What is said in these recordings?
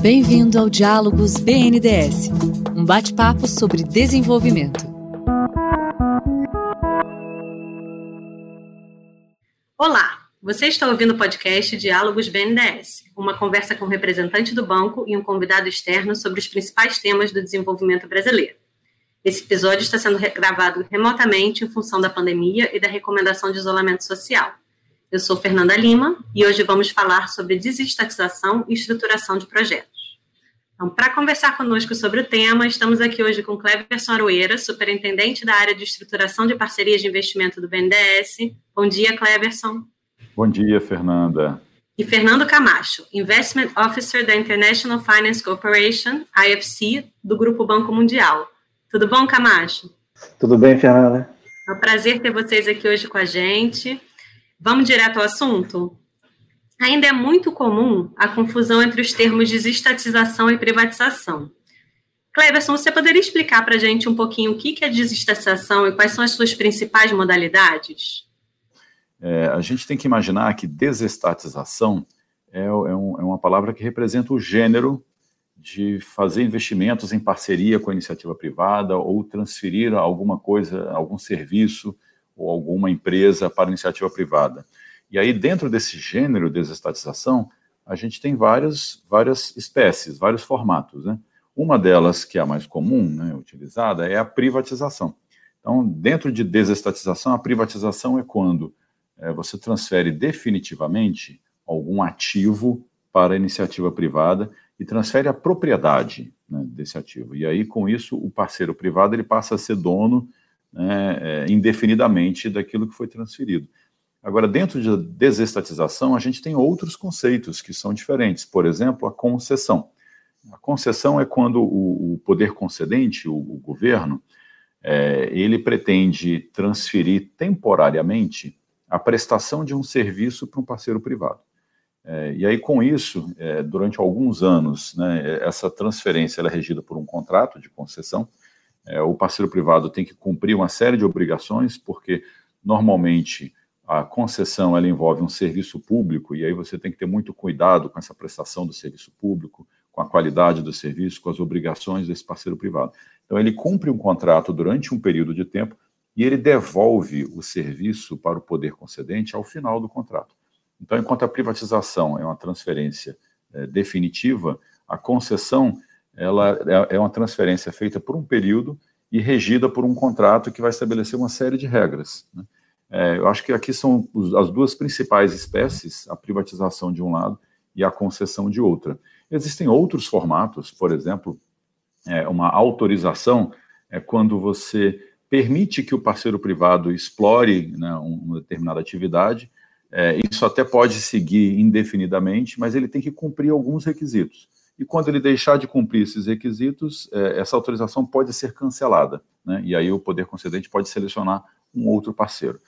Bem-vindo ao Diálogos BNDES, um bate-papo sobre desenvolvimento. Olá, você está ouvindo o podcast Diálogos BNDES, uma conversa com um representante do banco e um convidado externo sobre os principais temas do desenvolvimento brasileiro. Esse episódio está sendo gravado remotamente em função da pandemia e da recomendação de isolamento social. Eu sou Fernanda Lima e hoje vamos falar sobre desestatização e estruturação de projetos. Então, para conversar conosco sobre o tema, estamos aqui hoje com Cleverson Aroeira, superintendente da área de estruturação de parcerias de investimento do BNDES. Bom dia, Cleverson. Bom dia, Fernanda. E Fernando Camacho, Investment Officer da International Finance Corporation, IFC, do Grupo Banco Mundial. Tudo bom, Camacho? Tudo bem, Fernanda. É um prazer ter vocês aqui hoje com a gente. Vamos direto ao assunto? Ainda é muito comum a confusão entre os termos desestatização e privatização. Cleverson, você poderia explicar para a gente um pouquinho o que é desestatização e quais são as suas principais modalidades? É, a gente tem que imaginar que desestatização é, é, um, é uma palavra que representa o gênero de fazer investimentos em parceria com a iniciativa privada ou transferir alguma coisa, algum serviço ou alguma empresa para iniciativa privada. E aí, dentro desse gênero de desestatização, a gente tem várias, várias espécies, vários formatos. Né? Uma delas, que é a mais comum, né, utilizada, é a privatização. Então, dentro de desestatização, a privatização é quando é, você transfere definitivamente algum ativo para a iniciativa privada e transfere a propriedade né, desse ativo. E aí, com isso, o parceiro privado ele passa a ser dono né, é, indefinidamente daquilo que foi transferido. Agora, dentro de desestatização, a gente tem outros conceitos que são diferentes. Por exemplo, a concessão. A concessão é quando o, o poder concedente, o, o governo, é, ele pretende transferir temporariamente a prestação de um serviço para um parceiro privado. É, e aí, com isso, é, durante alguns anos, né, essa transferência é regida por um contrato de concessão, é, o parceiro privado tem que cumprir uma série de obrigações, porque normalmente a concessão ela envolve um serviço público, e aí você tem que ter muito cuidado com essa prestação do serviço público, com a qualidade do serviço, com as obrigações desse parceiro privado. Então, ele cumpre um contrato durante um período de tempo e ele devolve o serviço para o poder concedente ao final do contrato. Então, enquanto a privatização é uma transferência é, definitiva, a concessão ela é, é uma transferência feita por um período e regida por um contrato que vai estabelecer uma série de regras. Né? É, eu acho que aqui são as duas principais espécies, a privatização de um lado e a concessão de outra. Existem outros formatos, por exemplo, é, uma autorização é quando você permite que o parceiro privado explore né, uma determinada atividade. É, isso até pode seguir indefinidamente, mas ele tem que cumprir alguns requisitos e quando ele deixar de cumprir esses requisitos, é, essa autorização pode ser cancelada, né? e aí o poder concedente pode selecionar um outro parceiro.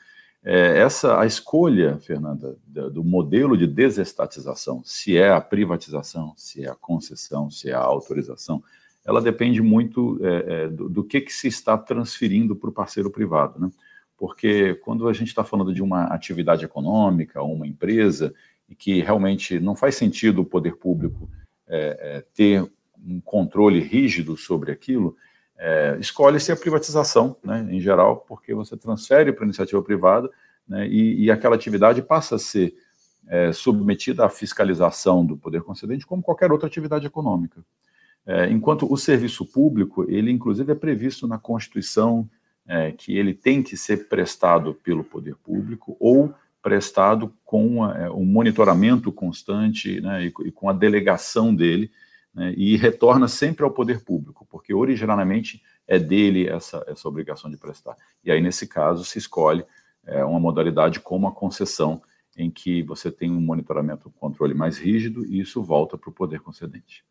É, essa a escolha, Fernanda, do modelo de desestatização, se é a privatização, se é a concessão, se é a autorização, ela depende muito é, é do, do, que, que se está transferindo para o parceiro privado, né? Porque quando a gente está falando de uma atividade econômica, uma empresa, e que realmente não faz sentido o poder público é, é, ter um controle rígido sobre aquilo, é, escolhe-se a privatização, né, em geral, porque você transfere para a iniciativa privada né, e, e, aquela atividade passa a ser é, submetida à fiscalização do poder concedente como qualquer outra atividade econômica. É, enquanto o serviço público, ele inclusive é previsto na Constituição é, que ele tem que ser prestado pelo poder público ou prestado com é, um monitoramento constante né, e, e, com a delegação dele, né, e retorna sempre ao poder público, porque originalmente é dele essa, essa obrigação de prestar. E aí, nesse caso, se escolhe é, uma modalidade como a concessão, em que você tem um monitoramento, um controle mais rígido, e isso volta para o poder concedente.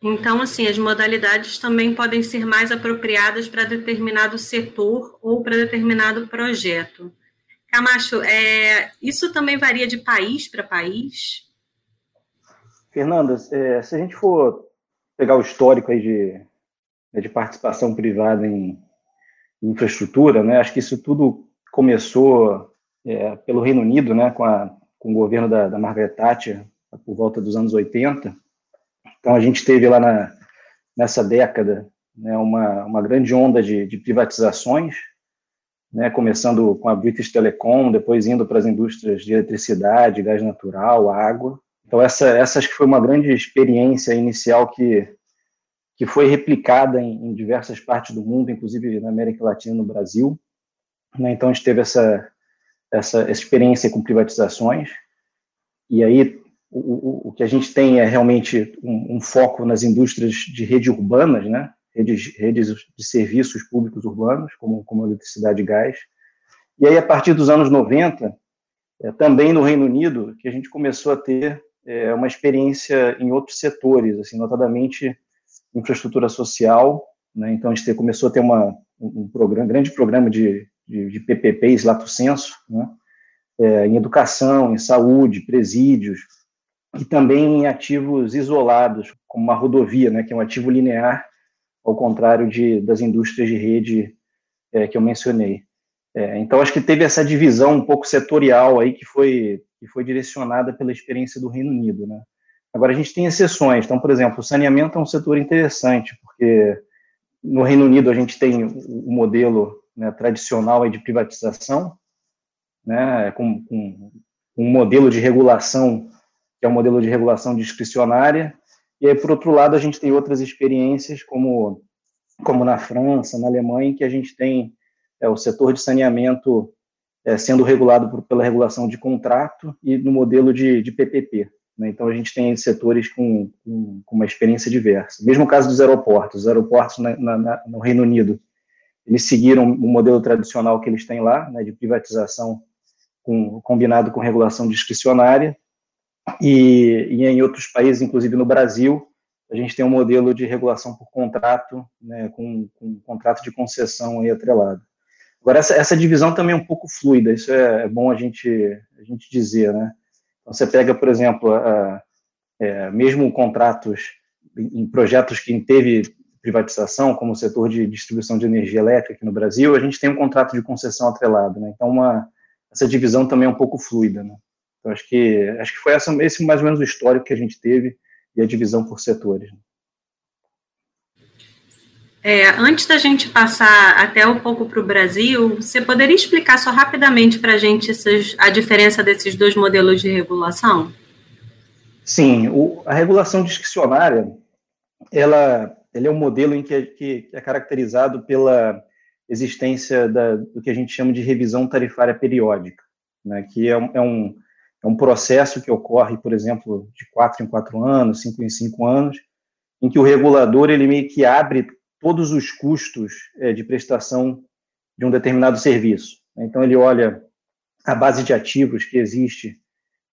Então, assim, as modalidades também podem ser mais apropriadas para determinado setor ou para determinado projeto. Camacho, é, isso também varia de país para país? Fernanda, é, se a gente for pegar o histórico aí de, né, de participação privada em, infraestrutura, né, acho que isso tudo começou é, pelo Reino Unido, né, com, a, com o governo da, da Margaret Thatcher, por volta dos anos 80. Então, a gente teve lá na, nessa década né, uma, uma grande onda de, de privatizações, né, começando com a British Telecom, depois indo para as indústrias de eletricidade, gás natural, água. Então, essa, essa acho que foi uma grande experiência inicial que, que foi replicada em, em diversas partes do mundo, inclusive na América Latina no Brasil. Né, então, a gente teve essa, essa experiência com privatizações. E aí, o, o, que a gente tem é realmente um, um, foco nas indústrias de rede urbanas, né? Redes, redes de serviços públicos urbanos, como, como eletricidade e gás. E aí, a partir dos anos 90, é, também no Reino Unido, que a gente começou a ter é, uma experiência em outros setores, assim, notadamente infraestrutura social. Né? Então, a gente começou a ter uma, um, programa, grande programa de, de, de PPPs, lato senso, né? É, em educação, em saúde, presídios, e também em ativos isolados, como uma rodovia, né, que é um ativo linear, ao contrário de, das indústrias de rede é, que eu mencionei. É, então, acho que teve essa divisão um pouco setorial aí que foi, que foi direcionada pela experiência do Reino Unido. Né? Agora, a gente tem exceções. Então, por exemplo, o saneamento é um setor interessante, porque no Reino Unido a gente tem o modelo né, tradicional de privatização, né, com, com um modelo de regulação que é um modelo de regulação discricionária, e aí, por outro lado, a gente tem outras experiências, como, como na França, na Alemanha, que a gente tem é, o setor de saneamento é, sendo regulado por, pela regulação de contrato e no modelo de, de PPP. Né? Então, a gente tem setores com, com, com, uma experiência diversa. Mesmo caso dos aeroportos. Os aeroportos na, na, no Reino Unido, eles seguiram o modelo tradicional que eles têm lá, né, de privatização com, combinado com regulação discricionária, e, e, em outros países, inclusive no Brasil, a gente tem um modelo de regulação por contrato, né, com, com um contrato de concessão aí atrelado. Agora, essa, essa divisão também é um pouco fluida, isso é, é bom a gente, a gente dizer, né? Então, você pega, por exemplo, a, é, mesmo contratos em projetos que teve privatização, como o setor de distribuição de energia elétrica aqui no Brasil, a gente tem um contrato de concessão atrelado, né? Então, uma, essa divisão também é um pouco fluida, né? Então, acho que, acho que foi essa, esse mais ou menos o histórico que a gente teve e a divisão por setores. É, antes da gente passar até um pouco para o Brasil, você poderia explicar só rapidamente para a gente essas, a diferença desses dois modelos de regulação? Sim, o, a regulação discricionária, ela, ela é um modelo em que, que é caracterizado pela existência da, do que a gente chama de revisão tarifária periódica, né, que é, é um, é um processo que ocorre, por exemplo, de quatro em quatro anos, cinco em cinco anos, em que o regulador ele meio que abre todos os custos é, de prestação de um determinado serviço. Então ele olha a base de ativos que existe,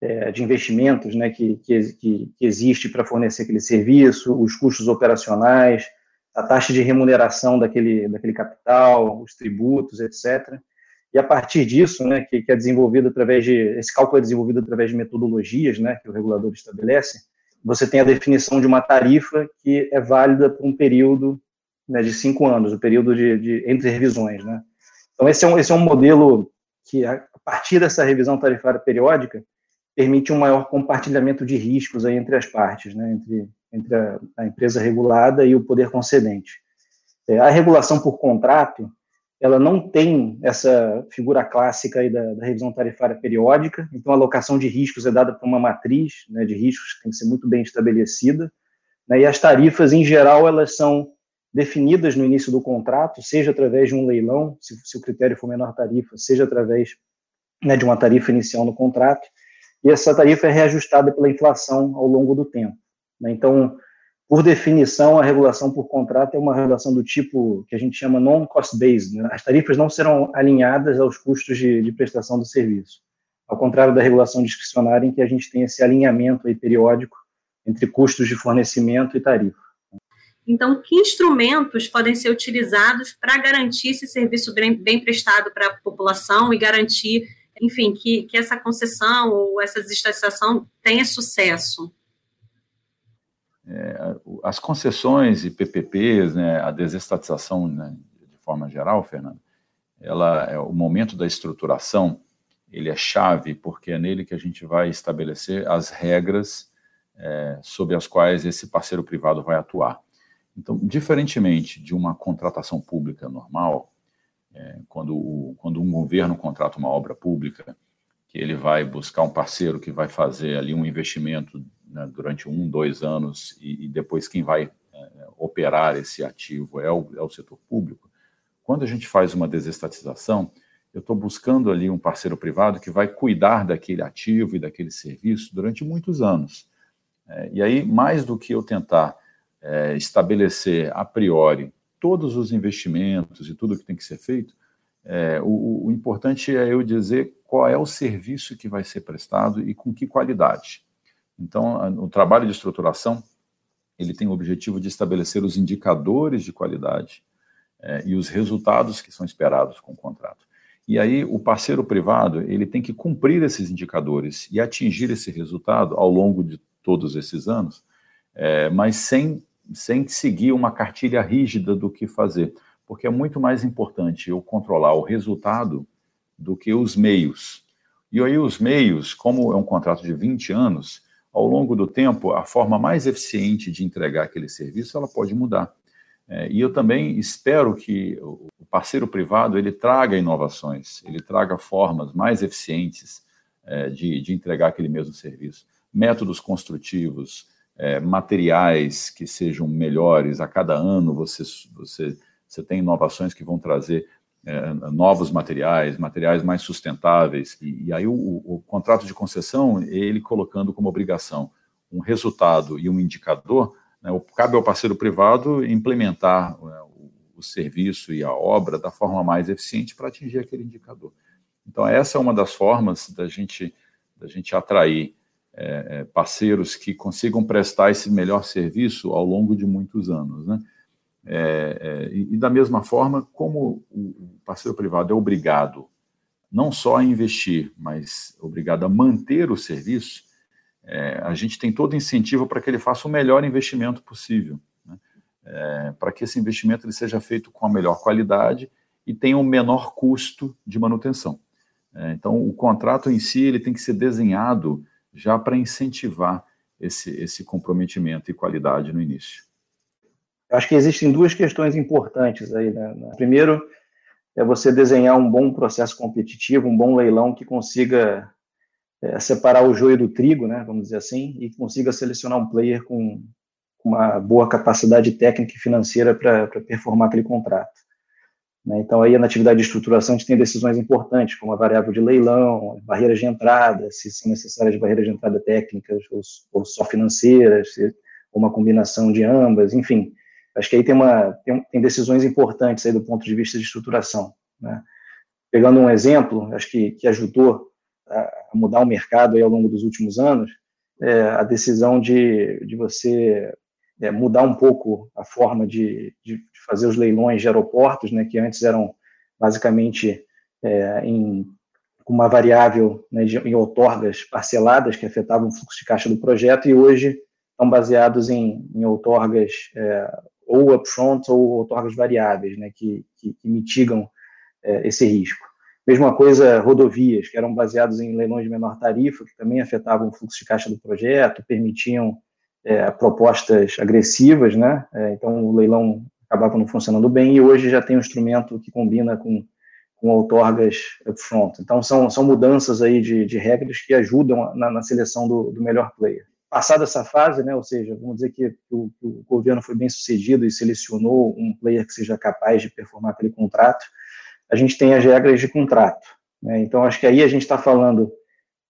é, de investimentos, né, que, que, que existe para fornecer aquele serviço, os custos operacionais, a taxa de remuneração daquele, daquele capital, os tributos, etc. E a partir disso, né, que, que, é desenvolvido através de esse cálculo é desenvolvido através de metodologias, né, que o regulador estabelece. Você tem a definição de uma tarifa que é válida por um período né, de cinco anos, o período de, de, entre revisões, né. Então esse é um esse é um modelo que a partir dessa revisão tarifária periódica permite um maior compartilhamento de riscos aí entre as partes, né, entre entre a, a empresa regulada e o poder concedente. É, a regulação por contrato ela não tem essa figura clássica aí da, da, revisão tarifária periódica, então a alocação de riscos é dada por uma matriz né, de riscos que tem que ser muito bem estabelecida, né, e as tarifas, em geral, elas são definidas no início do contrato, seja através de um leilão, se, se o critério for menor tarifa, seja através né, de uma tarifa inicial no contrato, e essa tarifa é reajustada pela inflação ao longo do tempo. Né, então, por definição, a regulação por contrato é uma regulação do tipo que a gente chama non-cost-based. Né? As tarifas não serão alinhadas aos custos de, de, prestação do serviço. Ao contrário da regulação discricionária, em que a gente tem esse alinhamento aí periódico entre custos de fornecimento e tarifa. Então, que instrumentos podem ser utilizados para garantir esse serviço bem, bem prestado para a população e garantir, enfim, que, que essa concessão ou essa desestatização tenha sucesso? É, as concessões e PPPs, né, a desestatização né, de forma geral, Fernando, ela é o momento da estruturação, ele é chave, porque é nele que a gente vai estabelecer as regras é, sob as quais esse parceiro privado vai atuar. Então, diferentemente de uma contratação pública normal, é, quando, o, quando um governo contrata uma obra pública, que ele vai buscar um parceiro que vai fazer ali um investimento né, durante um, dois anos, e, e depois quem vai é, operar esse ativo é o, é o setor público. Quando a gente faz uma desestatização, eu estou buscando ali um parceiro privado que vai cuidar daquele ativo e daquele serviço durante muitos anos. É, e aí, mais do que eu tentar é, estabelecer a priori todos os investimentos e tudo que tem que ser feito, é, o, o, importante é eu dizer qual é o serviço que vai ser prestado e com que qualidade. Então, o trabalho de estruturação ele tem o objetivo de estabelecer os indicadores de qualidade é, e os resultados que são esperados com o contrato. E aí o parceiro privado ele tem que cumprir esses indicadores e atingir esse resultado ao longo de todos esses anos, é, mas sem, sem seguir uma cartilha rígida do que fazer, porque é muito mais importante eu controlar o resultado do que os meios. E aí os meios, como é um contrato de 20 anos, ao longo do tempo, a forma mais eficiente de entregar aquele serviço, ela pode mudar. É, e eu também espero que o parceiro privado ele traga inovações, ele traga formas mais eficientes é, de, de entregar aquele mesmo serviço métodos construtivos, é, materiais que sejam melhores. A cada ano você, você, você tem inovações que vão trazer é, novos materiais, materiais mais sustentáveis. E, e aí o, o, contrato de concessão, ele colocando como obrigação um resultado e um indicador, né, cabe ao parceiro privado implementar é, o, o serviço e a obra da forma mais eficiente para atingir aquele indicador. Então, essa é uma das formas da gente, da gente atrair é, é, parceiros que consigam prestar esse melhor serviço ao longo de muitos anos. Né? É, é, e, e, da mesma forma, como o parceiro privado é obrigado não só a investir, mas obrigado a manter o serviço, é, a gente tem todo incentivo para que ele faça o melhor investimento possível, né? É, para que esse investimento ele seja feito com a melhor qualidade e tenha o menor custo de manutenção. então, o contrato em si ele tem que ser desenhado já para incentivar esse, esse comprometimento e qualidade no início? Eu acho que existem duas questões importantes aí. Né? Primeiro, é você desenhar um bom processo competitivo, um bom leilão que consiga é, separar o joio do trigo, né, vamos dizer assim, e consiga selecionar um player com uma boa capacidade técnica e financeira para performar aquele contrato. Né? Então, aí na atividade de estruturação, a gente tem decisões importantes, como a variável de leilão, barreiras de entrada, se são necessárias barreiras de entrada técnicas ou, ou só financeiras, se, ou uma combinação de ambas, enfim. Acho que aí tem, uma, tem, tem decisões importantes aí do ponto de vista de estruturação. Né? Pegando um exemplo, acho que, que ajudou a mudar o mercado aí ao longo dos últimos anos, é a decisão de, de você é, mudar um pouco a forma de, de, fazer os leilões de aeroportos, né, que antes eram basicamente é, em uma variável né, de, em outorgas parceladas que afetavam o fluxo de caixa do projeto e hoje estão baseados em, em outorgas é, ou upfront ou outorgas variáveis, né, que, que, que mitigam é, esse risco. Mesma coisa rodovias, que eram baseados em leilões de menor tarifa, que também afetavam o fluxo de caixa do projeto, permitiam é, propostas agressivas, né? É, então o leilão acabava não funcionando bem e hoje já tem um instrumento que combina com, com outorgas upfront. Então são, são mudanças aí de, de regras que ajudam na, na seleção do, do, melhor player. Passada essa fase, né? Ou seja, vamos dizer que o, o governo foi bem sucedido e selecionou um player que seja capaz de performar aquele contrato. A gente tem as regras de contrato. Né? Então acho que aí a gente está falando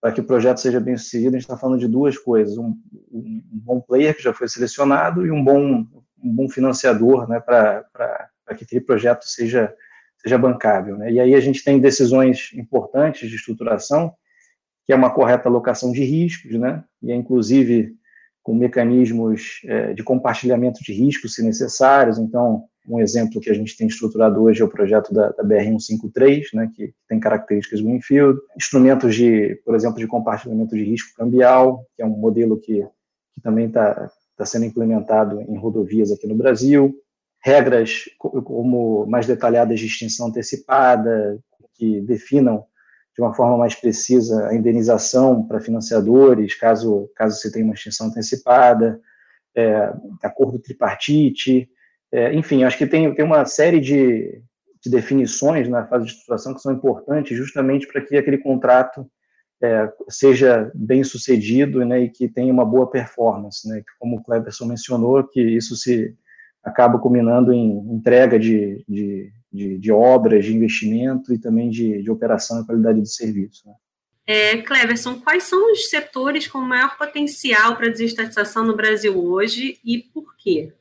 para que o projeto seja bem sucedido, a gente está falando de duas coisas: um, um, bom player que já foi selecionado e um bom, um bom financiador né, para que aquele projeto seja, seja bancável. Né? E aí a gente tem decisões importantes de estruturação, que é uma correta alocação de riscos, né? e é inclusive com mecanismos é, de compartilhamento de riscos, se necessários. Então, um exemplo que a gente tem estruturado hoje é o projeto da, da BR-153, né, que tem características Greenfield. Instrumentos de, por exemplo, de compartilhamento de risco cambial, que é um modelo que, que também está tá sendo implementado em rodovias aqui no Brasil. Regras como mais detalhadas de extinção antecipada, que definam de uma forma mais precisa a indenização para financiadores, caso, caso você tenha uma extinção antecipada, é, acordo tripartite, é, enfim, acho que tem, tem uma série de, de definições na fase de estruturação que são importantes justamente para que aquele contrato é, seja bem sucedido né, e que tenha uma boa performance, né, como o Cleberson mencionou, que isso se acaba culminando em entrega de, de, de, de obras, de investimento e também de, de operação e qualidade de serviço. Né. É, Cleverson, quais são os setores com maior potencial para desestatização no Brasil hoje e por quê?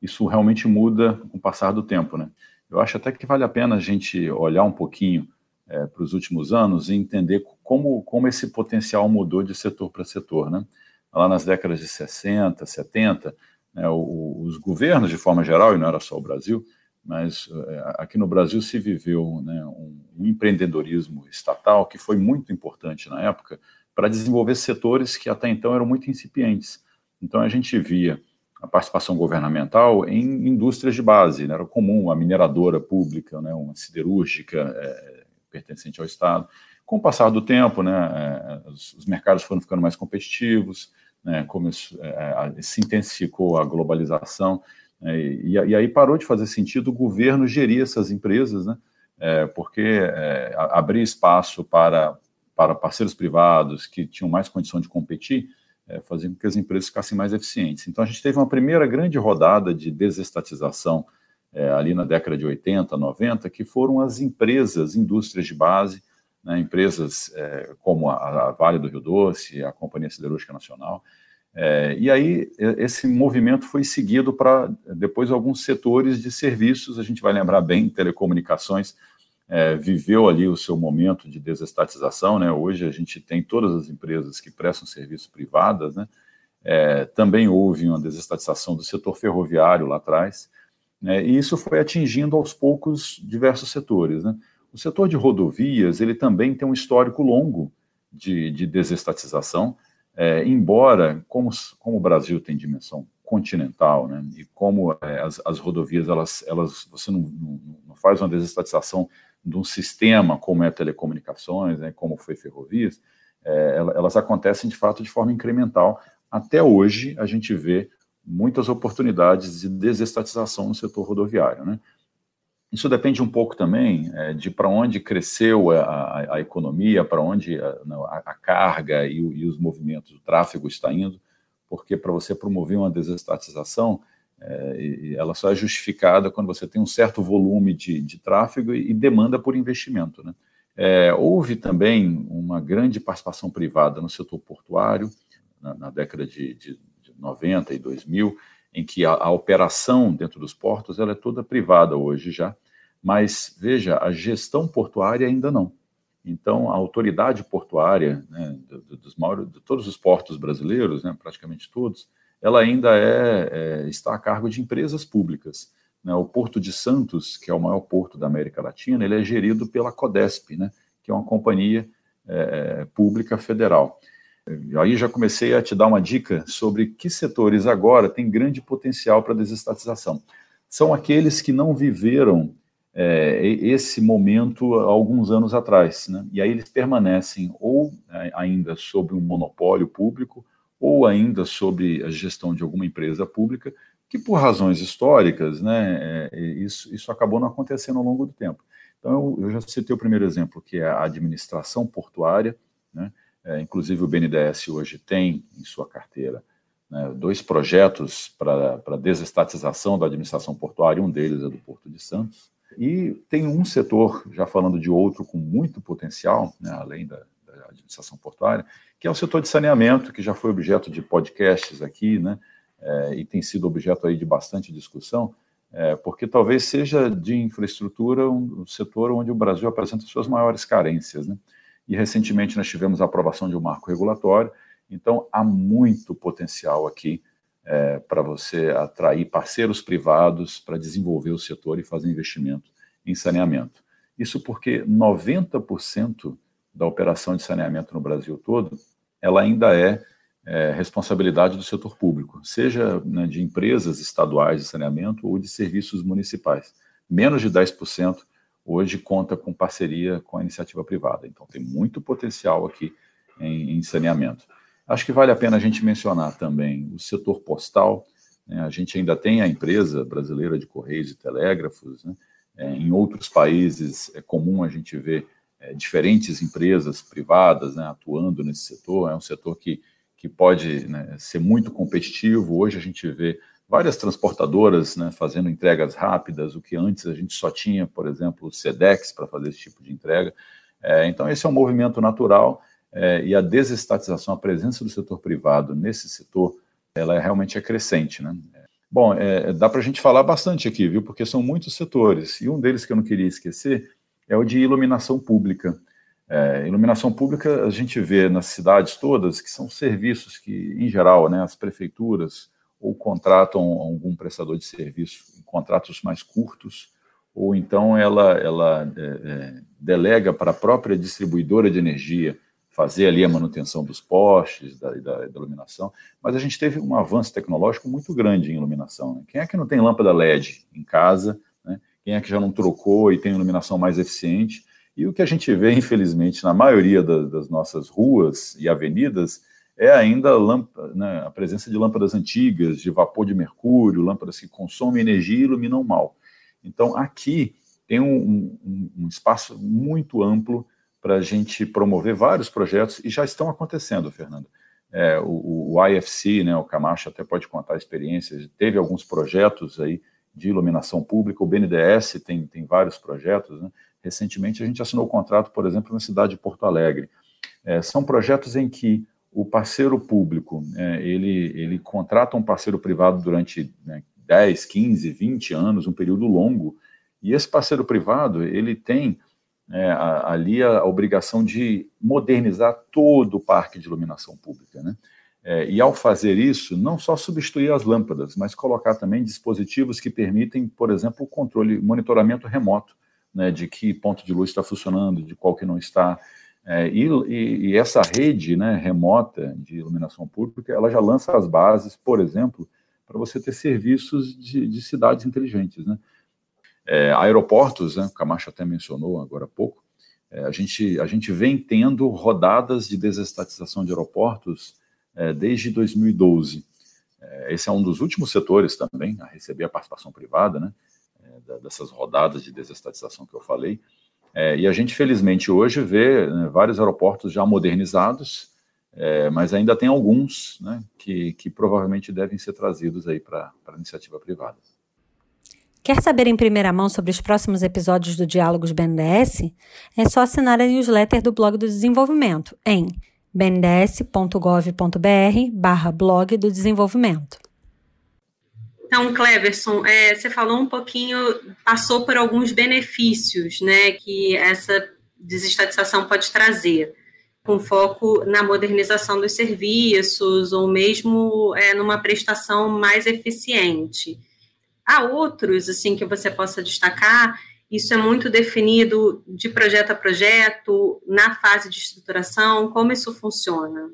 Isso realmente muda com o passar do tempo, né? Eu acho até que vale a pena a gente olhar um pouquinho é, para os últimos anos e entender como, como esse potencial mudou de setor para setor, né? Lá nas décadas de 60, 70, né, os governos, de forma geral, e não era só o Brasil, mas é, aqui no Brasil se viveu né, um, um, empreendedorismo estatal que foi muito importante na época para desenvolver setores que até então eram muito incipientes. Então a gente via a participação governamental em indústrias de base, né, era comum a mineradora pública, né, uma siderúrgica é, pertencente ao Estado. Com o passar do tempo, né, é, os mercados foram ficando mais competitivos, né, começou, é, se intensificou a globalização, é, e, e, aí parou de fazer sentido o governo gerir essas empresas, né? É, porque é, abrir espaço para, para parceiros privados que tinham mais condição de competir é, fazia com que as empresas ficassem mais eficientes. Então a gente teve uma primeira grande rodada de desestatização é, ali na década de 80, 90, que foram as empresas, indústrias de base, né, empresas é, como a, a Vale do Rio Doce, a Companhia Siderúrgica Nacional, é, e aí, esse movimento foi seguido para depois alguns setores de serviços, a gente vai lembrar bem, telecomunicações é, viveu ali o seu momento de desestatização, né? Hoje a gente tem todas as empresas que prestam serviços privadas, né? É, também houve uma desestatização do setor ferroviário lá atrás, né? e isso foi atingindo aos poucos diversos setores, né? O setor de rodovias, ele também tem um histórico longo de, de desestatização, é, embora, como, como o Brasil tem dimensão continental, né, e como é, as, as, rodovias, elas, elas, você não, não, não, faz uma desestatização de um sistema como é telecomunicações, né, como foi ferrovias, é, elas acontecem de fato de forma incremental. Até hoje, a gente vê muitas oportunidades de desestatização no setor rodoviário, né. Isso depende um pouco também é, de para onde cresceu a, a, a economia, para onde a, a carga e, e, os movimentos, o tráfego está indo, porque para você promover uma desestatização, é, ela só é justificada quando você tem um certo volume de, de tráfego e, e, demanda por investimento. Né? É, houve também uma grande participação privada no setor portuário, na, na década de, de, de 90 e 2000, em que a, a, operação dentro dos portos ela é toda privada hoje já, mas veja, a gestão portuária ainda não. Então, a autoridade portuária né, dos maiores, de todos os portos brasileiros, né, praticamente todos, ela ainda é, é, está a cargo de empresas públicas. Né? O Porto de Santos, que é o maior porto da América Latina, ele é gerido pela Codesp, né, que é uma companhia é, pública federal. E aí já comecei a te dar uma dica sobre que setores agora têm grande potencial para desestatização. São aqueles que não viveram é, esse momento há alguns anos atrás, né? E aí eles permanecem ou é, ainda sob um monopólio público ou ainda sob a gestão de alguma empresa pública, que por razões históricas, né, é, isso, isso acabou não acontecendo ao longo do tempo. Então, eu, eu já citei o primeiro exemplo, que é a administração portuária, né, é, inclusive, o BNDES hoje tem em sua carteira né, dois projetos para desestatização da administração portuária, um deles é do Porto de Santos. E tem um setor, já falando de outro com muito potencial, né, além da, da, administração portuária, que é o setor de saneamento, que já foi objeto de podcasts aqui, né, é, e tem sido objeto aí de bastante discussão, é, porque talvez seja de infraestrutura um, um setor onde o Brasil apresenta suas maiores carências. Né? E recentemente nós tivemos a aprovação de um marco regulatório, então há muito potencial aqui é, para você atrair parceiros privados para desenvolver o setor e fazer investimento em saneamento. Isso porque 90% da operação de saneamento no Brasil todo, ela ainda é, é responsabilidade do setor público, seja né, de empresas estaduais de saneamento ou de serviços municipais. Menos de 10% hoje conta com parceria com a iniciativa privada. Então, tem muito potencial aqui em, em saneamento. Acho que vale a pena a gente mencionar também o setor postal. Né? A gente ainda tem a empresa brasileira de Correios e Telégrafos. Né? É, em outros países é comum a gente ver é, diferentes empresas privadas né, atuando nesse setor. É um setor que, que pode né, ser muito competitivo. Hoje a gente vê várias transportadoras né, fazendo entregas rápidas, o que antes a gente só tinha, por exemplo, o SEDEX para fazer esse tipo de entrega. É, então, esse é um movimento natural é, e a desestatização, a presença do setor privado nesse setor, ela é, realmente é crescente, né? Bom, é, dá para a gente falar bastante aqui, viu? Porque são muitos setores e um deles que eu não queria esquecer é o de iluminação pública. É, iluminação pública a gente vê nas cidades todas que são serviços que, em geral, né, as prefeituras ou contratam algum prestador de serviço em contratos mais curtos, ou então ela, ela é, é, delega para a própria distribuidora de energia fazer ali a manutenção dos postes, da, da, da, iluminação, mas a gente teve um avanço tecnológico muito grande em iluminação. Né? Quem é que não tem lâmpada LED em casa? Né? Quem é que já não trocou e tem iluminação mais eficiente? E o que a gente vê, infelizmente, na maioria da, das nossas ruas e avenidas é ainda lâmpada, né, a presença de lâmpadas antigas, de vapor de mercúrio, lâmpadas que consomem energia e iluminam mal. Então, aqui tem um, um, um espaço muito amplo para a gente promover vários projetos, e já estão acontecendo, Fernando. É, o, o, IFC, né, o Camacho até pode contar experiências, teve alguns projetos aí de iluminação pública, o BNDES tem, tem vários projetos. Né? Recentemente a gente assinou o um contrato, por exemplo, na cidade de Porto Alegre. É, são projetos em que o parceiro público, é, ele, ele contrata um parceiro privado durante né, 10, 15, 20 anos, um período longo, e esse parceiro privado, ele tem é, ali a, a, obrigação de modernizar todo o parque de iluminação pública. Né? É, e ao fazer isso, não só substituir as lâmpadas, mas colocar também dispositivos que permitem, por exemplo, o controle, monitoramento remoto, né, de que ponto de luz está funcionando, de qual que não está. É, e, e, essa rede né, remota de iluminação pública, ela já lança as bases, por exemplo, para você ter serviços de, de cidades inteligentes. Né? É, aeroportos, né, o Camacho até mencionou agora há pouco, é, a, gente, a gente vem tendo rodadas de desestatização de aeroportos é, desde 2012. É, esse é um dos últimos setores também a receber a participação privada, né, é, dessas rodadas de desestatização que eu falei. É, e a gente, felizmente, hoje vê né, vários aeroportos já modernizados, mas ainda tem alguns né, que, que provavelmente devem ser trazidos aí para a iniciativa privada. Quer saber em primeira mão sobre os próximos episódios do Diálogos BNDES? É só assinar a newsletter do Blog do Desenvolvimento em bnds.gov.br barra blog do desenvolvimento. Então, Cleverson, é, você falou um pouquinho, passou por alguns benefícios né, que essa desestatização pode trazer, com foco na modernização dos serviços ou mesmo é, numa prestação mais eficiente. Há outros, assim, que você possa destacar? Isso é muito definido de projeto a projeto, na fase de estruturação? Como isso funciona?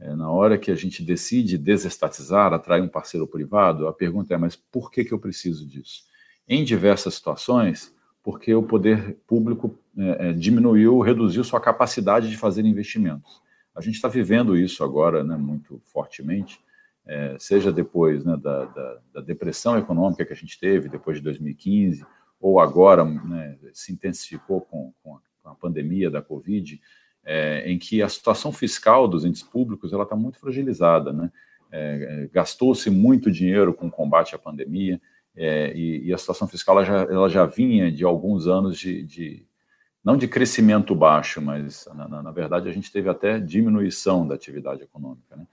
É, na hora que a gente decide desestatizar, atrair um parceiro privado, a pergunta é: mas por que, que eu preciso disso? Em diversas situações, porque o poder público é, é, diminuiu, reduziu sua capacidade de fazer investimentos. A gente está vivendo isso agora né, muito fortemente é, seja depois né, da, da, da, depressão econômica que a gente teve depois de 2015, ou agora né, se intensificou com, com, a, pandemia da Covid, é, em que a situação fiscal dos entes públicos ela está muito fragilizada, né? É, é, gastou-se muito dinheiro com o combate à pandemia é, e, e, a situação fiscal ela já, ela já vinha de alguns anos de, de não de crescimento baixo, mas na, na, verdade a gente teve até diminuição da atividade econômica. Né?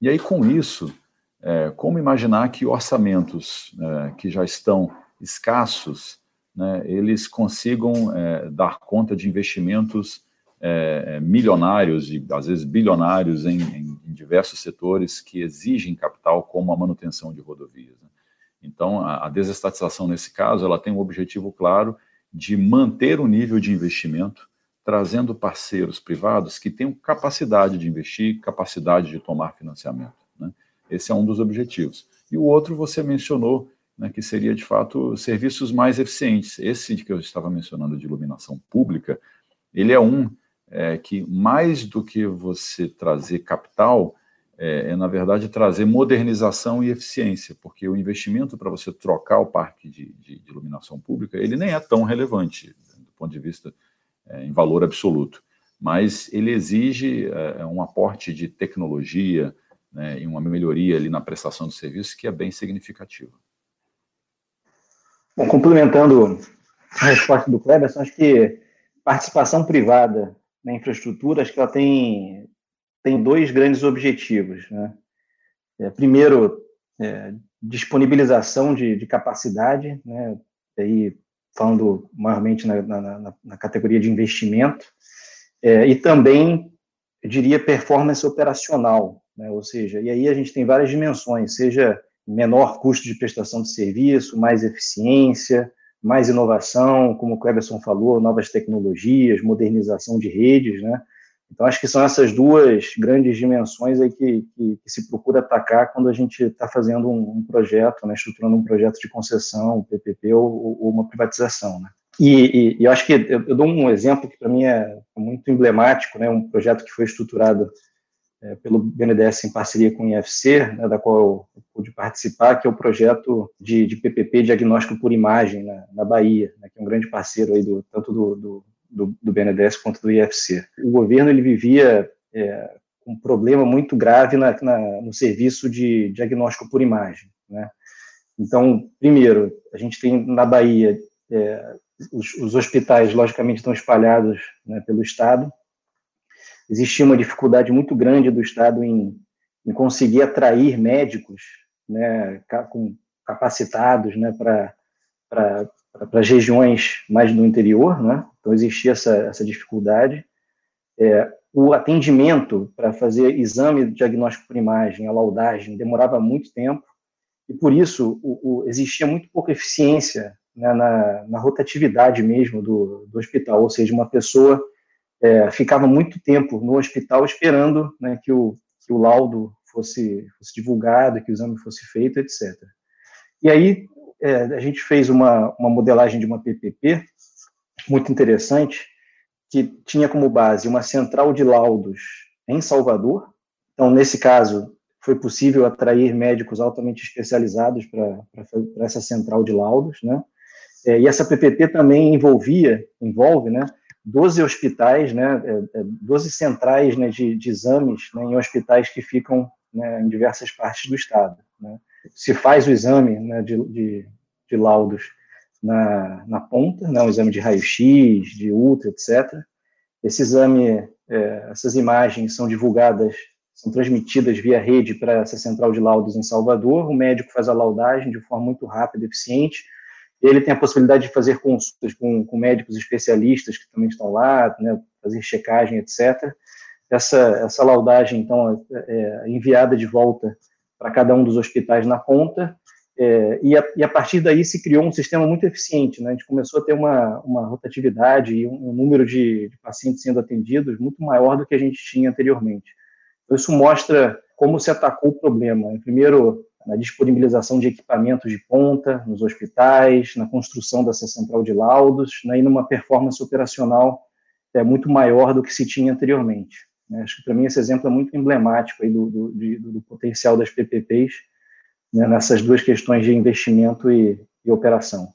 E aí, com isso, é, como imaginar que orçamentos é, que já estão escassos, né, eles consigam é, dar conta de investimentos é, é, milionários, e às vezes bilionários, em, em, diversos setores que exigem capital, como a manutenção de rodovias. Né? Então, a, a desestatização, nesse caso, ela tem um objetivo claro de manter o nível de investimento trazendo parceiros privados que tenham capacidade de investir, capacidade de tomar financiamento. Né? Esse é um dos objetivos. E o outro você mencionou, né, que seria de fato serviços mais eficientes. Esse que eu estava mencionando de iluminação pública, ele é um é, que mais do que você trazer capital, é, é, na verdade trazer modernização e eficiência, porque o investimento para você trocar o parque de, de, de, iluminação pública, ele nem é tão relevante do ponto de vista é, em valor absoluto, mas ele exige é, um aporte de tecnologia né, e uma melhoria ali na prestação de serviço que é bem significativa. Bom, complementando a resposta do Cleberson, acho que participação privada na infraestrutura, acho que ela tem tem dois grandes objetivos. Né? É, primeiro, é, disponibilização de, de, capacidade, né? aí falando maiormente na, na, na categoria de investimento, é, e também, eu diria, performance operacional, né? ou seja, e aí a gente tem várias dimensões, seja menor custo de prestação de serviço, mais eficiência, mais inovação, como o Cleberson falou, novas tecnologias, modernização de redes, né? Então, acho que são essas duas grandes dimensões aí que, que, que se procura atacar quando a gente está fazendo um, um, projeto, né, estruturando um projeto de concessão, PPP ou, ou uma privatização. Né. E, e, e, acho que eu, eu dou um exemplo que para mim é muito emblemático, né, um projeto que foi estruturado é, pelo BNDES em parceria com o IFC, né, da qual eu pude participar, que é o projeto de, de PPP diagnóstico por imagem na, na Bahia, né, que é um grande parceiro aí do, tanto do, do do, do BNDES quanto do IFC. O governo ele vivia é, um problema muito grave na, na, no serviço de diagnóstico por imagem. Né? Então, primeiro, a gente tem na Bahia é, os, os, hospitais, logicamente, estão espalhados né, pelo Estado. Existia uma dificuldade muito grande do Estado em, em conseguir atrair médicos né, capacitados né, para as regiões mais do interior, né? Então existia essa, essa dificuldade. É, o atendimento para fazer exame diagnóstico por imagem, a laudagem, demorava muito tempo e por isso o, o, existia muito pouca eficiência né, na, na, rotatividade mesmo do, do, hospital, ou seja, uma pessoa é, ficava muito tempo no hospital esperando né, que, o, que o laudo fosse, fosse divulgado, que o exame fosse feito, etc. E aí é, a gente fez uma, uma modelagem de uma PPP muito interessante, que tinha como base uma central de laudos em Salvador. Então, nesse caso, foi possível atrair médicos altamente especializados para essa central de laudos, né? É, e essa PPP também envolvia, envolve, né, 12 hospitais, né, 12 é, é, centrais né, de, de exames né, em hospitais que ficam né, em diversas partes do estado. Né se faz o exame né, de, de, de, laudos na, na ponta, né, um exame de raio-x, de ultra, etc. Esse exame, é, essas imagens são divulgadas, são transmitidas via rede para essa central de laudos em Salvador. O médico faz a laudagem de forma muito rápida e eficiente. Ele tem a possibilidade de fazer consultas com, com médicos especialistas que também estão lá, né, fazer checagem, etc. Essa, essa laudagem, então, é, é enviada de volta para cada um dos hospitais na ponta, é, e, a, e, a, partir daí se criou um sistema muito eficiente. Né? A gente começou a ter uma, uma rotatividade e um, um número de, de, pacientes sendo atendidos muito maior do que a gente tinha anteriormente. Então, isso mostra como se atacou o problema. Primeiro, na disponibilização de equipamentos de ponta nos hospitais, na construção dessa central de laudos, né, e numa performance operacional é, muito maior do que se tinha anteriormente. Né? Acho que para mim esse exemplo é muito emblemático aí do, do, de, do potencial das PPPs né, nessas duas questões de investimento e, e, operação.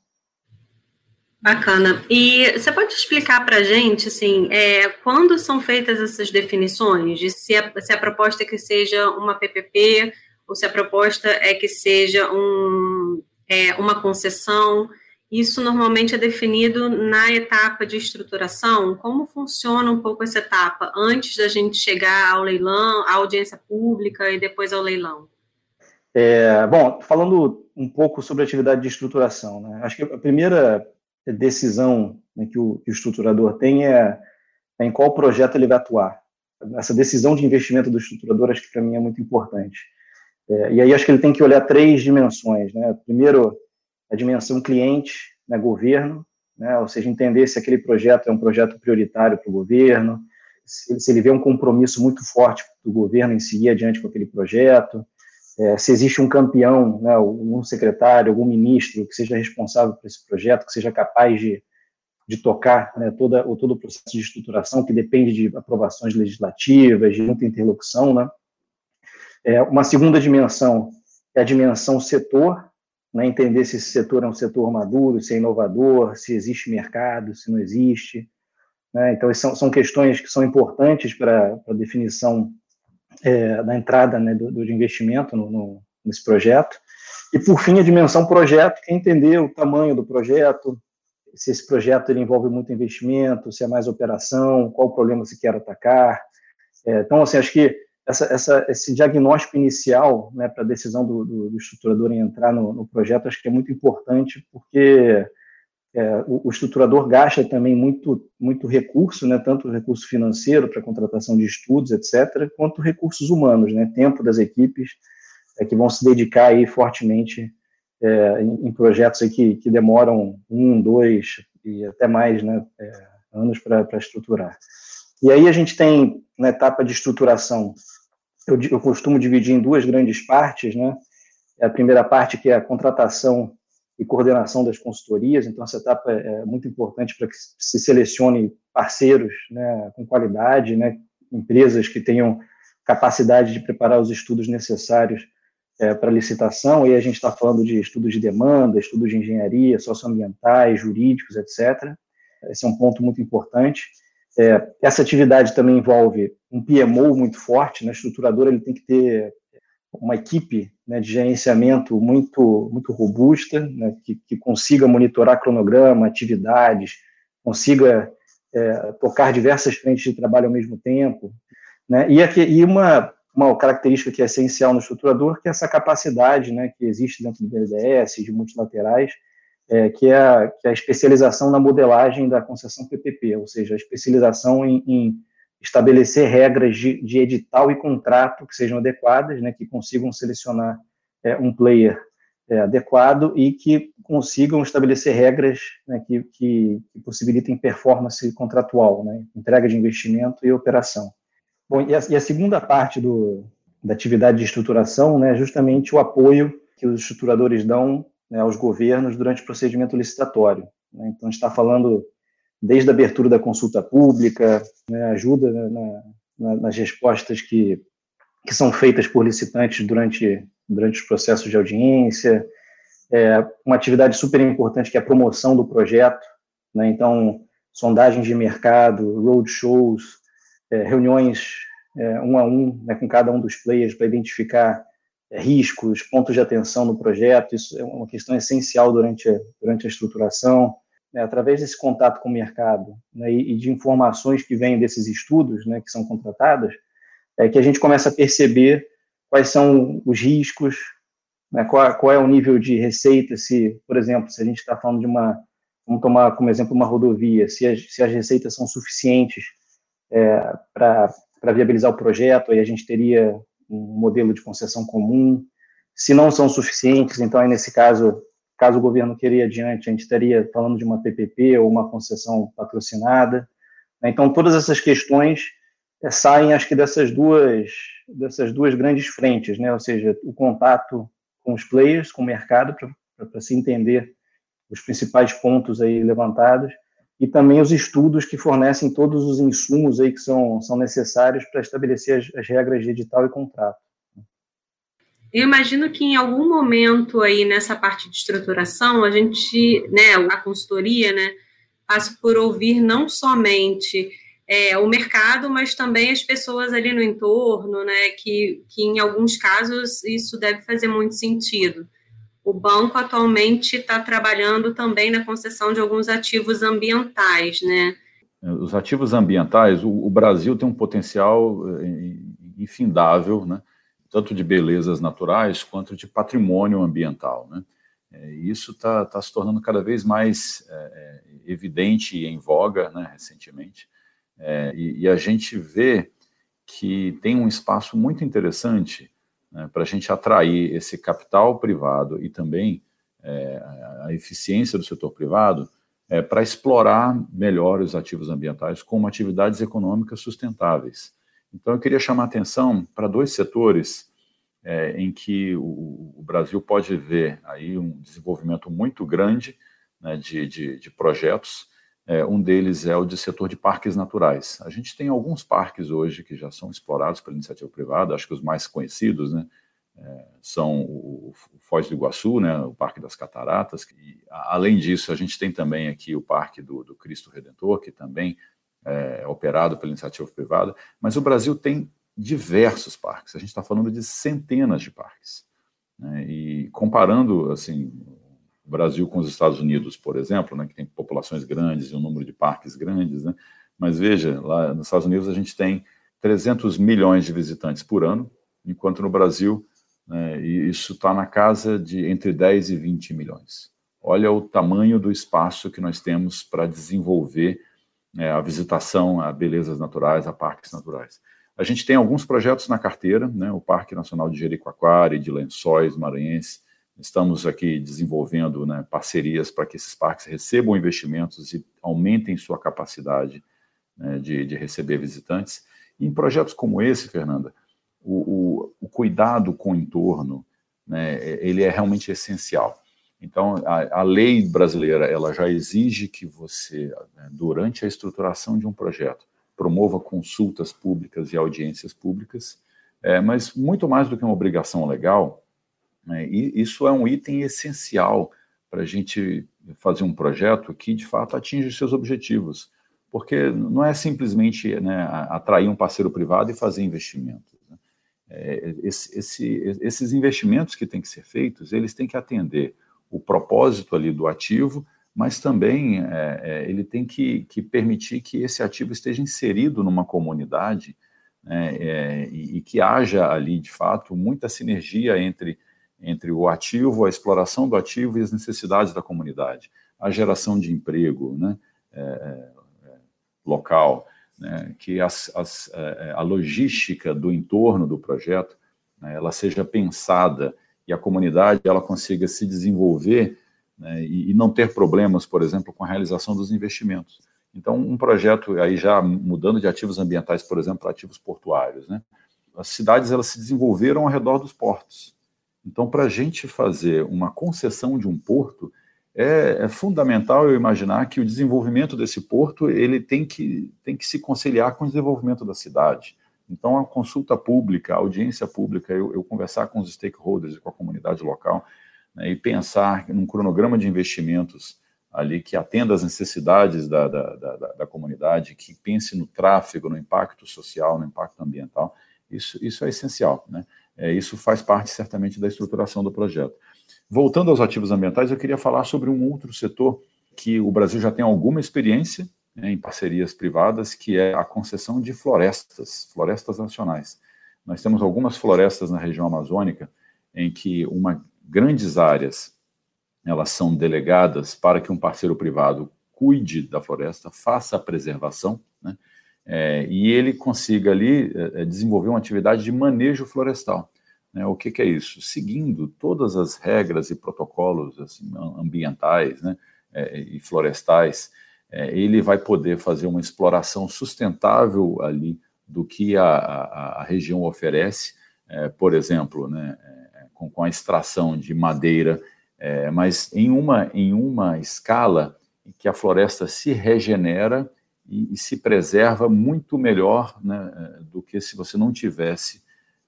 Bacana. E você pode explicar para a gente, assim, é, quando são feitas essas definições, de se a, se a proposta é que seja uma PPP ou se a proposta é que seja um, é, uma concessão? Isso normalmente é definido na etapa de estruturação. Como funciona um pouco essa etapa antes da gente chegar ao leilão, à audiência pública e depois ao leilão? É, bom, falando um pouco sobre a atividade de estruturação, né? acho que a primeira decisão né, que, o, que, o, estruturador tem é, é, em qual projeto ele vai atuar. Essa decisão de investimento do estruturador, acho que para mim é muito importante. É, e aí acho que ele tem que olhar três dimensões. Né? Primeiro, a dimensão cliente, né, governo, né, ou seja, entender se aquele projeto é um projeto prioritário para o governo, se, se, ele vê um compromisso muito forte do governo em seguir adiante com aquele projeto, é, se existe um campeão, né, um secretário, algum ministro que seja responsável por esse projeto, que seja capaz de, de tocar né, toda, todo o processo de estruturação, que depende de aprovações legislativas, de muita interlocução. Né. É, uma segunda dimensão é a dimensão setor, né, entender se esse setor é um setor maduro, se é inovador, se existe mercado, se não existe. Né, então, são, são questões que são importantes para a definição é, da entrada né, do, do investimento no, no, nesse projeto. E, por fim, a dimensão projeto, que é entender o tamanho do projeto, se esse projeto ele envolve muito investimento, se é mais operação, qual o problema se quer atacar. É, então, assim, acho que essa, essa, esse diagnóstico inicial né, para a decisão do, do, do, estruturador em entrar no, no, projeto, acho que é muito importante, porque é, o, o, estruturador gasta também muito, muito recurso, né, tanto recurso financeiro para contratação de estudos, etc., quanto recursos humanos, né, tempo das equipes é, que vão se dedicar aí fortemente é, em, em, projetos aí que, que demoram um, dois e até mais né, é, anos para estruturar. E aí a gente tem na etapa de estruturação, eu, eu costumo dividir em duas grandes partes, né? A primeira parte que é a contratação e coordenação das consultorias. Então, essa etapa é, é muito importante para que se selecione parceiros né, com qualidade, né, empresas que tenham capacidade de preparar os estudos necessários é, para licitação. E a gente está falando de estudos de demanda, estudos de engenharia, socioambientais, jurídicos, etc. Esse é um ponto muito importante. É, essa atividade também envolve um PMO muito forte, né? O estruturador ele tem que ter uma equipe né, de gerenciamento muito, muito robusta, né, que, que, consiga monitorar cronograma, atividades, consiga é, tocar diversas frentes de trabalho ao mesmo tempo. Né, e, aqui, e uma, uma característica que é essencial no estruturador, que é essa capacidade né, que existe dentro do BNDES, de multilaterais, é, que, é a, que é a especialização na modelagem da concessão PPP, ou seja, a especialização em, em estabelecer regras de, de, edital e contrato que sejam adequadas, né, que consigam selecionar é, um player é, adequado e que consigam estabelecer regras né, que, que, que, possibilitem performance contratual, né, entrega de investimento e operação. Bom, e a, e a segunda parte do, da atividade de estruturação né, é justamente o apoio que os estruturadores dão né, aos governos durante o procedimento licitatório. Né, então, a gente está falando desde a abertura da consulta pública, né, ajuda né, na, na, nas respostas que, que são feitas por licitantes durante, durante os processos de audiência, é, uma atividade super importante que é a promoção do projeto, né, então, sondagens de mercado, roadshows, é, reuniões é, um a um né, com cada um dos players para identificar riscos, pontos de atenção no projeto, isso é uma questão essencial durante, durante a estruturação, né, através desse contato com o mercado né, e, e, de informações que vêm desses estudos né, que são contratadas, é que a gente começa a perceber quais são os riscos, né, qual, qual, é o nível de receita, se, por exemplo, se a gente está falando de uma, vamos tomar como exemplo uma rodovia, se as, se as receitas são suficientes é, para viabilizar o projeto, aí a gente teria um modelo de concessão comum, se não são suficientes, então aí nesse caso caso o governo queira ir adiante, a gente estaria falando de uma PPP ou uma concessão patrocinada. Né? Então, todas essas questões é, saem, acho que, dessas duas, dessas duas grandes frentes, né? ou seja, o contato com os players, com o mercado, para se entender os principais pontos aí levantados, e também os estudos que fornecem todos os insumos aí que são, são necessários para estabelecer as, as regras de edital e contrato. Eu imagino que em algum momento aí nessa parte de estruturação, a gente, né, a consultoria, né, passa por ouvir não somente é, o mercado, mas também as pessoas ali no entorno, né, que, que em alguns casos isso deve fazer muito sentido. O banco atualmente está trabalhando também na concessão de alguns ativos ambientais, né? Os ativos ambientais, o, o Brasil tem um potencial eh, infindável, né? tanto de belezas naturais quanto de patrimônio ambiental. Né? É, isso está tá se tornando cada vez mais é, evidente e em voga né, recentemente. É, e, e, a gente vê que tem um espaço muito interessante né, para a gente atrair esse capital privado e também é, a eficiência do setor privado é, para explorar melhor os ativos ambientais como atividades econômicas sustentáveis. Então, eu queria chamar atenção para dois setores é, em que o, o, Brasil pode ver aí um desenvolvimento muito grande né, de, de, de, projetos. É, um deles é o de setor de parques naturais. A gente tem alguns parques hoje que já são explorados pela iniciativa privada, acho que os mais conhecidos, né, é, são o, o Foz do Iguaçu, né, o Parque das Cataratas. E, além disso, a gente tem também aqui o Parque do, do Cristo Redentor, que também é operado pela iniciativa privada. Mas o Brasil tem diversos parques. A gente está falando de centenas de parques. Né, e comparando assim o Brasil com os Estados Unidos, por exemplo, né, que tem populações grandes e um número de parques grandes, né, mas veja, lá nos Estados Unidos a gente tem 300 milhões de visitantes por ano, enquanto no Brasil né, isso está na casa de entre 10 e 20 milhões. Olha o tamanho do espaço que nós temos para desenvolver né, a visitação a belezas naturais, a parques naturais. A gente tem alguns projetos na carteira, né, o Parque Nacional de Jericoacoara e de Lençóis Maranhense. Estamos aqui desenvolvendo né, parcerias para que esses parques recebam investimentos e aumentem sua capacidade né, de, de receber visitantes. E em projetos como esse, Fernanda, o, o, o cuidado com o entorno, né, ele é realmente essencial. Então, a, a, lei brasileira ela já exige que você, né, durante a estruturação de um projeto, promova consultas públicas e audiências públicas, é, mas muito mais do que uma obrigação legal, né, isso é um item essencial para a gente fazer um projeto que, de fato, atinge seus objetivos. Porque não é simplesmente né, atrair um parceiro privado e fazer investimento é, esse, esse, esses investimentos que têm que ser feitos, eles têm que atender o propósito ali do ativo, mas também é, é, ele tem que, que, permitir que esse ativo esteja inserido numa comunidade né, é, e, e, que haja ali, de fato, muita sinergia entre, entre o ativo, a exploração do ativo e as necessidades da comunidade, a geração de emprego né, é, é, local, né, que as, as, é, é, a logística do entorno do projeto né, ela seja pensada e a comunidade ela consiga se desenvolver né, e, e, não ter problemas, por exemplo, com a realização dos investimentos. Então, um projeto aí já mudando de ativos ambientais, por exemplo, para ativos portuários, né? As cidades elas se desenvolveram ao redor dos portos. Então, para a gente fazer uma concessão de um porto, é, é, fundamental eu imaginar que o desenvolvimento desse porto ele tem que, tem que se conciliar com o desenvolvimento da cidade. Então, a consulta pública, a audiência pública, eu, eu conversar com os stakeholders e com a comunidade local né, e pensar num cronograma de investimentos ali que atenda às necessidades da, da, da, da, comunidade, que pense no tráfego, no impacto social, no impacto ambiental, isso, isso é essencial. Né? É, isso faz parte, certamente, da estruturação do projeto. Voltando aos ativos ambientais, eu queria falar sobre um outro setor que o Brasil já tem alguma experiência né, em parcerias privadas, que é a concessão de florestas, florestas nacionais. Nós temos algumas florestas na região amazônica em que uma grandes áreas elas são delegadas para que um parceiro privado cuide da floresta, faça a preservação, né, é, e ele consiga ali é, desenvolver uma atividade de manejo florestal. Né, o que, que, é isso? Seguindo todas as regras e protocolos assim, ambientais né, é, e florestais, é, ele vai poder fazer uma exploração sustentável ali do que a, a, a região oferece, é, por exemplo, né, é, com, com, a extração de madeira, é, mas em uma, em uma escala em que a floresta se regenera e, e se preserva muito melhor né, do que se você não tivesse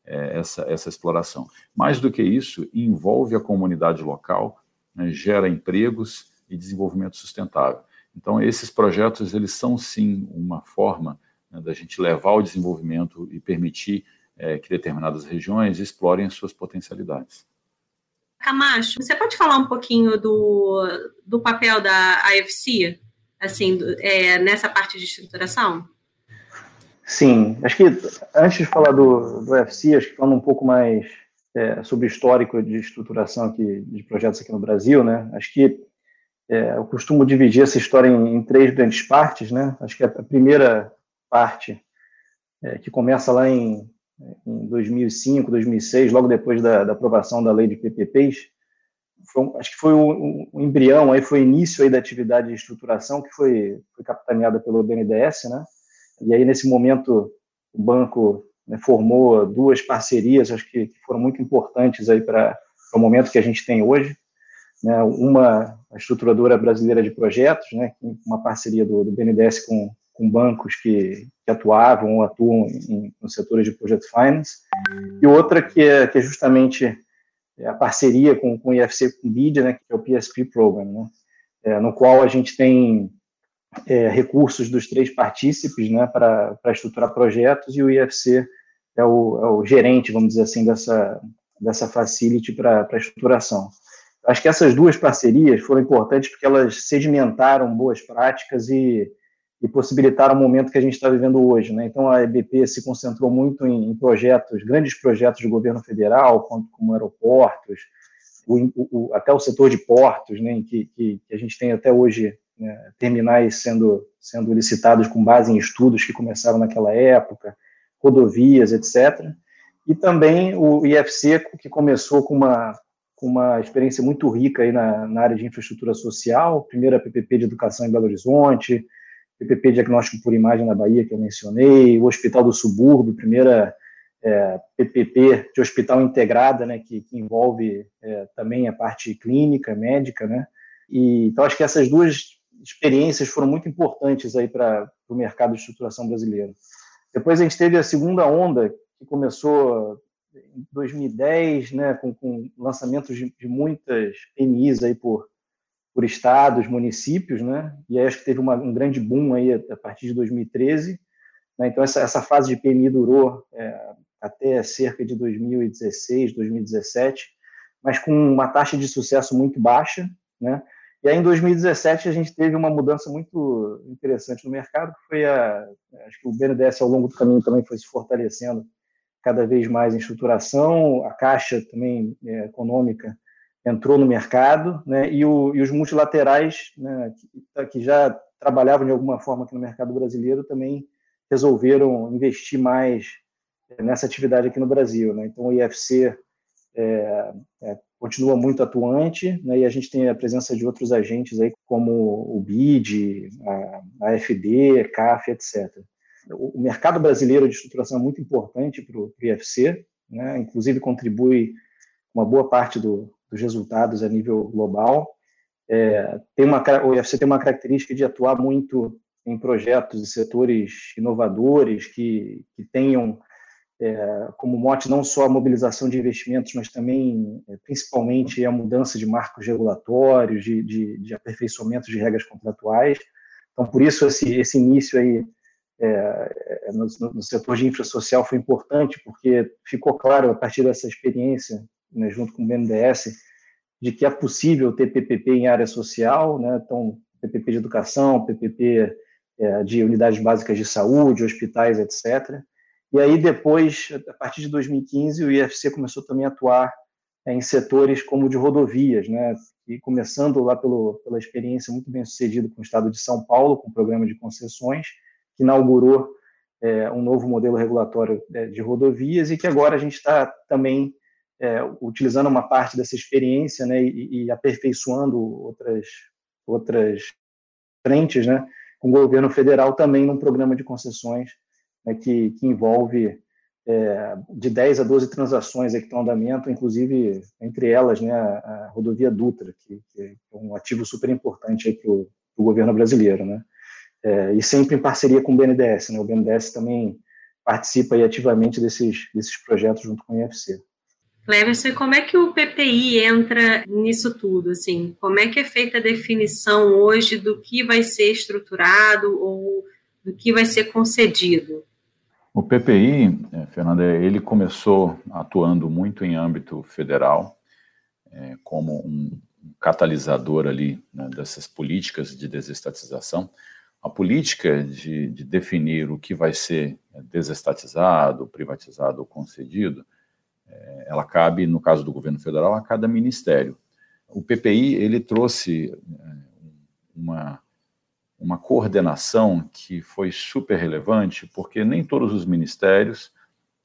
é, essa, essa exploração. Mais do que isso, envolve a comunidade local, né, gera empregos e desenvolvimento sustentável. Então, esses projetos, eles são sim uma forma né, da gente levar o desenvolvimento e permitir é, que determinadas regiões explorem as suas potencialidades. Camacho, você pode falar um pouquinho do, do papel da AFC, assim, é, nessa parte de estruturação? Sim, acho que antes de falar do, do UFC, acho que falando um pouco mais é, sobre o histórico de estruturação aqui, de projetos aqui no Brasil, né? Acho que é, eu costumo dividir essa história em, em, três grandes partes, né? Acho que a, primeira parte, é, que começa lá em, em 2005, 2006, logo depois da, da, aprovação da lei de PPPs, foi, acho que foi o, o, embrião, aí foi início aí da atividade de estruturação que foi, foi capitaneada pelo BNDES, né? E aí, nesse momento, o banco né, formou duas parcerias, acho que foram muito importantes aí para o momento que a gente tem hoje. Né, uma a estruturadora brasileira de projetos, né, uma parceria do, do BNDES com, com bancos que, que atuavam ou atuam em, no setor de Project Finance, e outra que é, que é justamente a parceria com, com o IFC com o BID, né, que é o PSP Program, né, é, no qual a gente tem é, recursos dos três partícipes né, para estruturar projetos, e o IFC é o, é o gerente, vamos dizer assim, dessa, dessa facility para estruturação. Acho que essas duas parcerias foram importantes porque elas sedimentaram boas práticas e, e possibilitaram o momento que a gente está vivendo hoje. Né? Então, a EBP se concentrou muito em, projetos, grandes projetos do governo federal, como, aeroportos, o, o, até o setor de portos, né, que, que, que a gente tem até hoje né, terminais sendo, sendo licitados com base em estudos que começaram naquela época, rodovias, etc. E também o IFC, que começou com uma, com uma experiência muito rica aí na, na área de infraestrutura social, primeira PPP de educação em Belo Horizonte, PPP diagnóstico por imagem na Bahia, que eu mencionei, o Hospital do Subúrbio, primeira é, PPP de hospital integrada, né, que, que envolve é, também a parte clínica, médica, né, e, então acho que essas duas experiências foram muito importantes aí para o mercado de estruturação brasileiro. Depois a gente teve a segunda onda, que começou em 2010, né, com, com lançamentos de, de, muitas PMIs aí por, por estados, municípios, né, e acho que teve uma, um grande boom aí a, a partir de 2013. Né, então essa, essa fase de PMI durou é, até cerca de 2016, 2017, mas com uma taxa de sucesso muito baixa, né? E aí, em 2017, a gente teve uma mudança muito interessante no mercado, que foi a. Acho que o BNDES, ao longo do caminho, também foi se fortalecendo cada vez mais em estruturação, a Caixa também é, econômica entrou no mercado, né, e, o, e os multilaterais, né, que, que, já trabalhavam de alguma forma aqui no mercado brasileiro, também resolveram investir mais nessa atividade aqui no Brasil. Né? Então, o IFC é, é, continua muito atuante, né? e a gente tem a presença de outros agentes aí, como o BID, a, a CAF, etc. O, o, mercado brasileiro de estruturação é muito importante para o IFC, né? inclusive contribui uma boa parte do, dos resultados a nível global. É, tem uma, o IFC tem uma característica de atuar muito em projetos e setores inovadores que, que tenham é, como mote não só a mobilização de investimentos, mas também, é, principalmente, a mudança de marcos regulatórios, de, de, de, aperfeiçoamento de regras contratuais. Então, por isso, esse, esse início aí é, é no, no, setor de infra-social foi importante, porque ficou claro, a partir dessa experiência, né, junto com o BNDES, de que é possível ter PPP em área social, né, então, PPP de educação, PPP é, de unidades básicas de saúde, hospitais, etc., e aí, depois, a partir de 2015, o IFC começou também a atuar é, em setores como de rodovias, né? E começando lá pelo, pela experiência muito bem sucedida com o Estado de São Paulo, com o programa de concessões, que inaugurou é, um novo modelo regulatório é, de rodovias e que agora a gente está também é, utilizando uma parte dessa experiência né, e, e, aperfeiçoando outras, outras frentes né, com o governo federal também num programa de concessões né, que, que, envolve é, de 10 a 12 transações que estão em andamento, inclusive entre elas né, a, rodovia Dutra, que, que, é um ativo super importante para o governo brasileiro. Né? É, e sempre em parceria com o BNDES. Né? O BNDES também participa ativamente desses, desses projetos junto com o IFC. Cleverson, como é que o PPI entra nisso tudo? Assim, como é que é feita a definição hoje do que vai ser estruturado ou do que vai ser concedido? O PPI, é, Fernanda, ele começou atuando muito em âmbito federal, é, como um catalisador ali né, dessas políticas de desestatização. A política de, de, definir o que vai ser desestatizado, privatizado ou concedido, é, ela cabe, no caso do governo federal, a cada ministério. O PPI ele trouxe é, uma uma coordenação que foi super relevante, porque nem todos os ministérios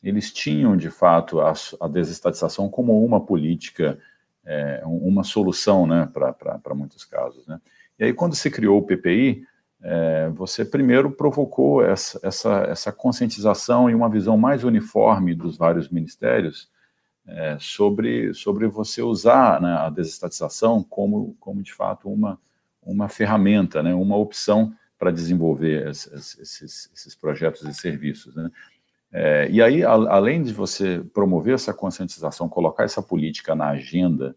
eles tinham de fato a, a desestatização como uma política, é, uma solução, né, para muitos casos, né. E aí quando se criou o PPI, é, você primeiro provocou essa, essa, essa conscientização e uma visão mais uniforme dos vários ministérios é, sobre, sobre você usar né, a desestatização como, como, de fato, uma, uma ferramenta, né, uma opção para desenvolver esses, esses, esses, projetos e serviços. Né. É, e aí, a, além de você promover essa conscientização, colocar essa política na agenda,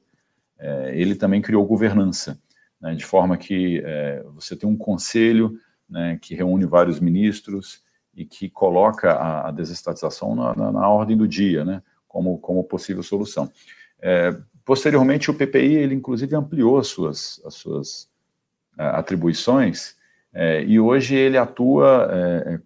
é, ele também criou governança né, de forma que é, você tem um conselho né, que reúne vários ministros e que coloca a, a desestatização na, na, na, ordem do dia, né, como, como possível solução. É, posteriormente, o PPI, ele inclusive ampliou as suas, as suas é, atribuições é, e hoje ele atua é,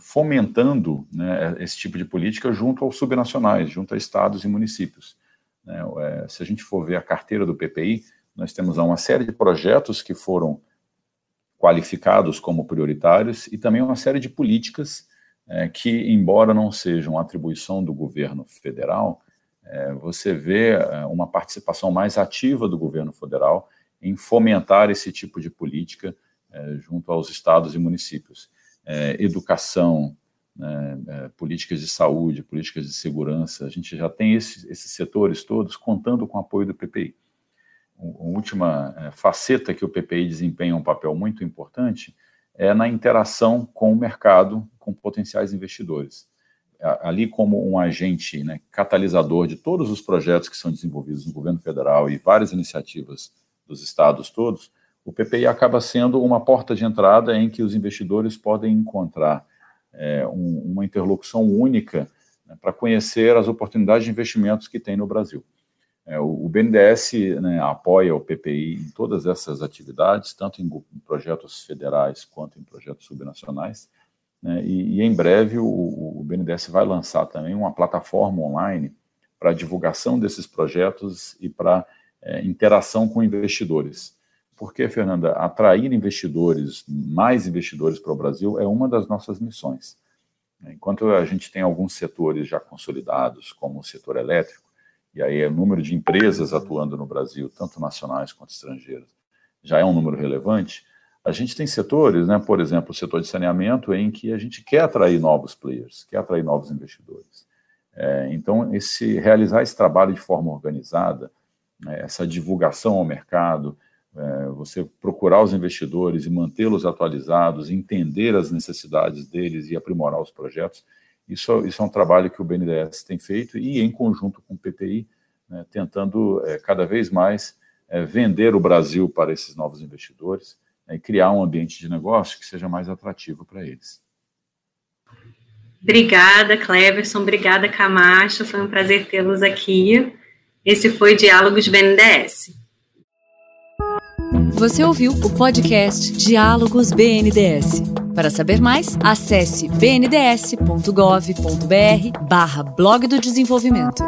fomentando né, esse tipo de política junto aos subnacionais, junto a estados e municípios. Né, se a gente for ver a carteira do PPI, nós temos uma série de projetos que foram qualificados como prioritários e também uma série de políticas é, que, embora não sejam atribuição do governo federal, é, você vê é, uma participação mais ativa do governo federal em fomentar esse tipo de política é, junto aos estados e municípios. É, educação, né, é, políticas de saúde, políticas de segurança, a gente já tem esse, esses setores todos contando com o apoio do PPI última é, faceta que o PPI desempenha um papel muito importante é na interação com o mercado, com potenciais investidores. Ali, como um agente né, catalisador de todos os projetos que são desenvolvidos no governo federal e várias iniciativas dos estados todos, o PPI acaba sendo uma porta de entrada em que os investidores podem encontrar é, um, uma interlocução única né, para conhecer as oportunidades de investimentos que tem no Brasil. É, o, BNDES né, apoia o PPI em todas essas atividades, tanto em, em projetos federais quanto em projetos subnacionais. Né, e, e, em breve o, o, BNDES vai lançar também uma plataforma online para divulgação desses projetos e para é, interação com investidores. Porque, Fernanda, atrair investidores, mais investidores para o Brasil, é uma das nossas missões. Enquanto a gente tem alguns setores já consolidados, como o setor elétrico, e aí o número de empresas atuando no Brasil, tanto nacionais quanto estrangeiras, já é um número relevante. A gente tem setores, né, por exemplo, o setor de saneamento, em que a gente quer atrair novos players, quer atrair novos investidores. É, então, esse realizar esse trabalho de forma organizada, né, essa divulgação ao mercado, é, você procurar os investidores e mantê-los atualizados, entender as necessidades deles e aprimorar os projetos, isso, isso é um trabalho que o BNDES tem feito e, em conjunto com o PPI, né, tentando é, cada vez mais é, vender o Brasil para esses novos investidores né, e criar um ambiente de negócio que seja mais atrativo para eles. Obrigada, Cleverson. Obrigada, Camacho. Foi um prazer tê-los aqui. Esse foi Diálogos BNDES. Você ouviu o podcast Diálogos BNDES. Para saber mais, acesse bnds.gov.br barra blog do desenvolvimento.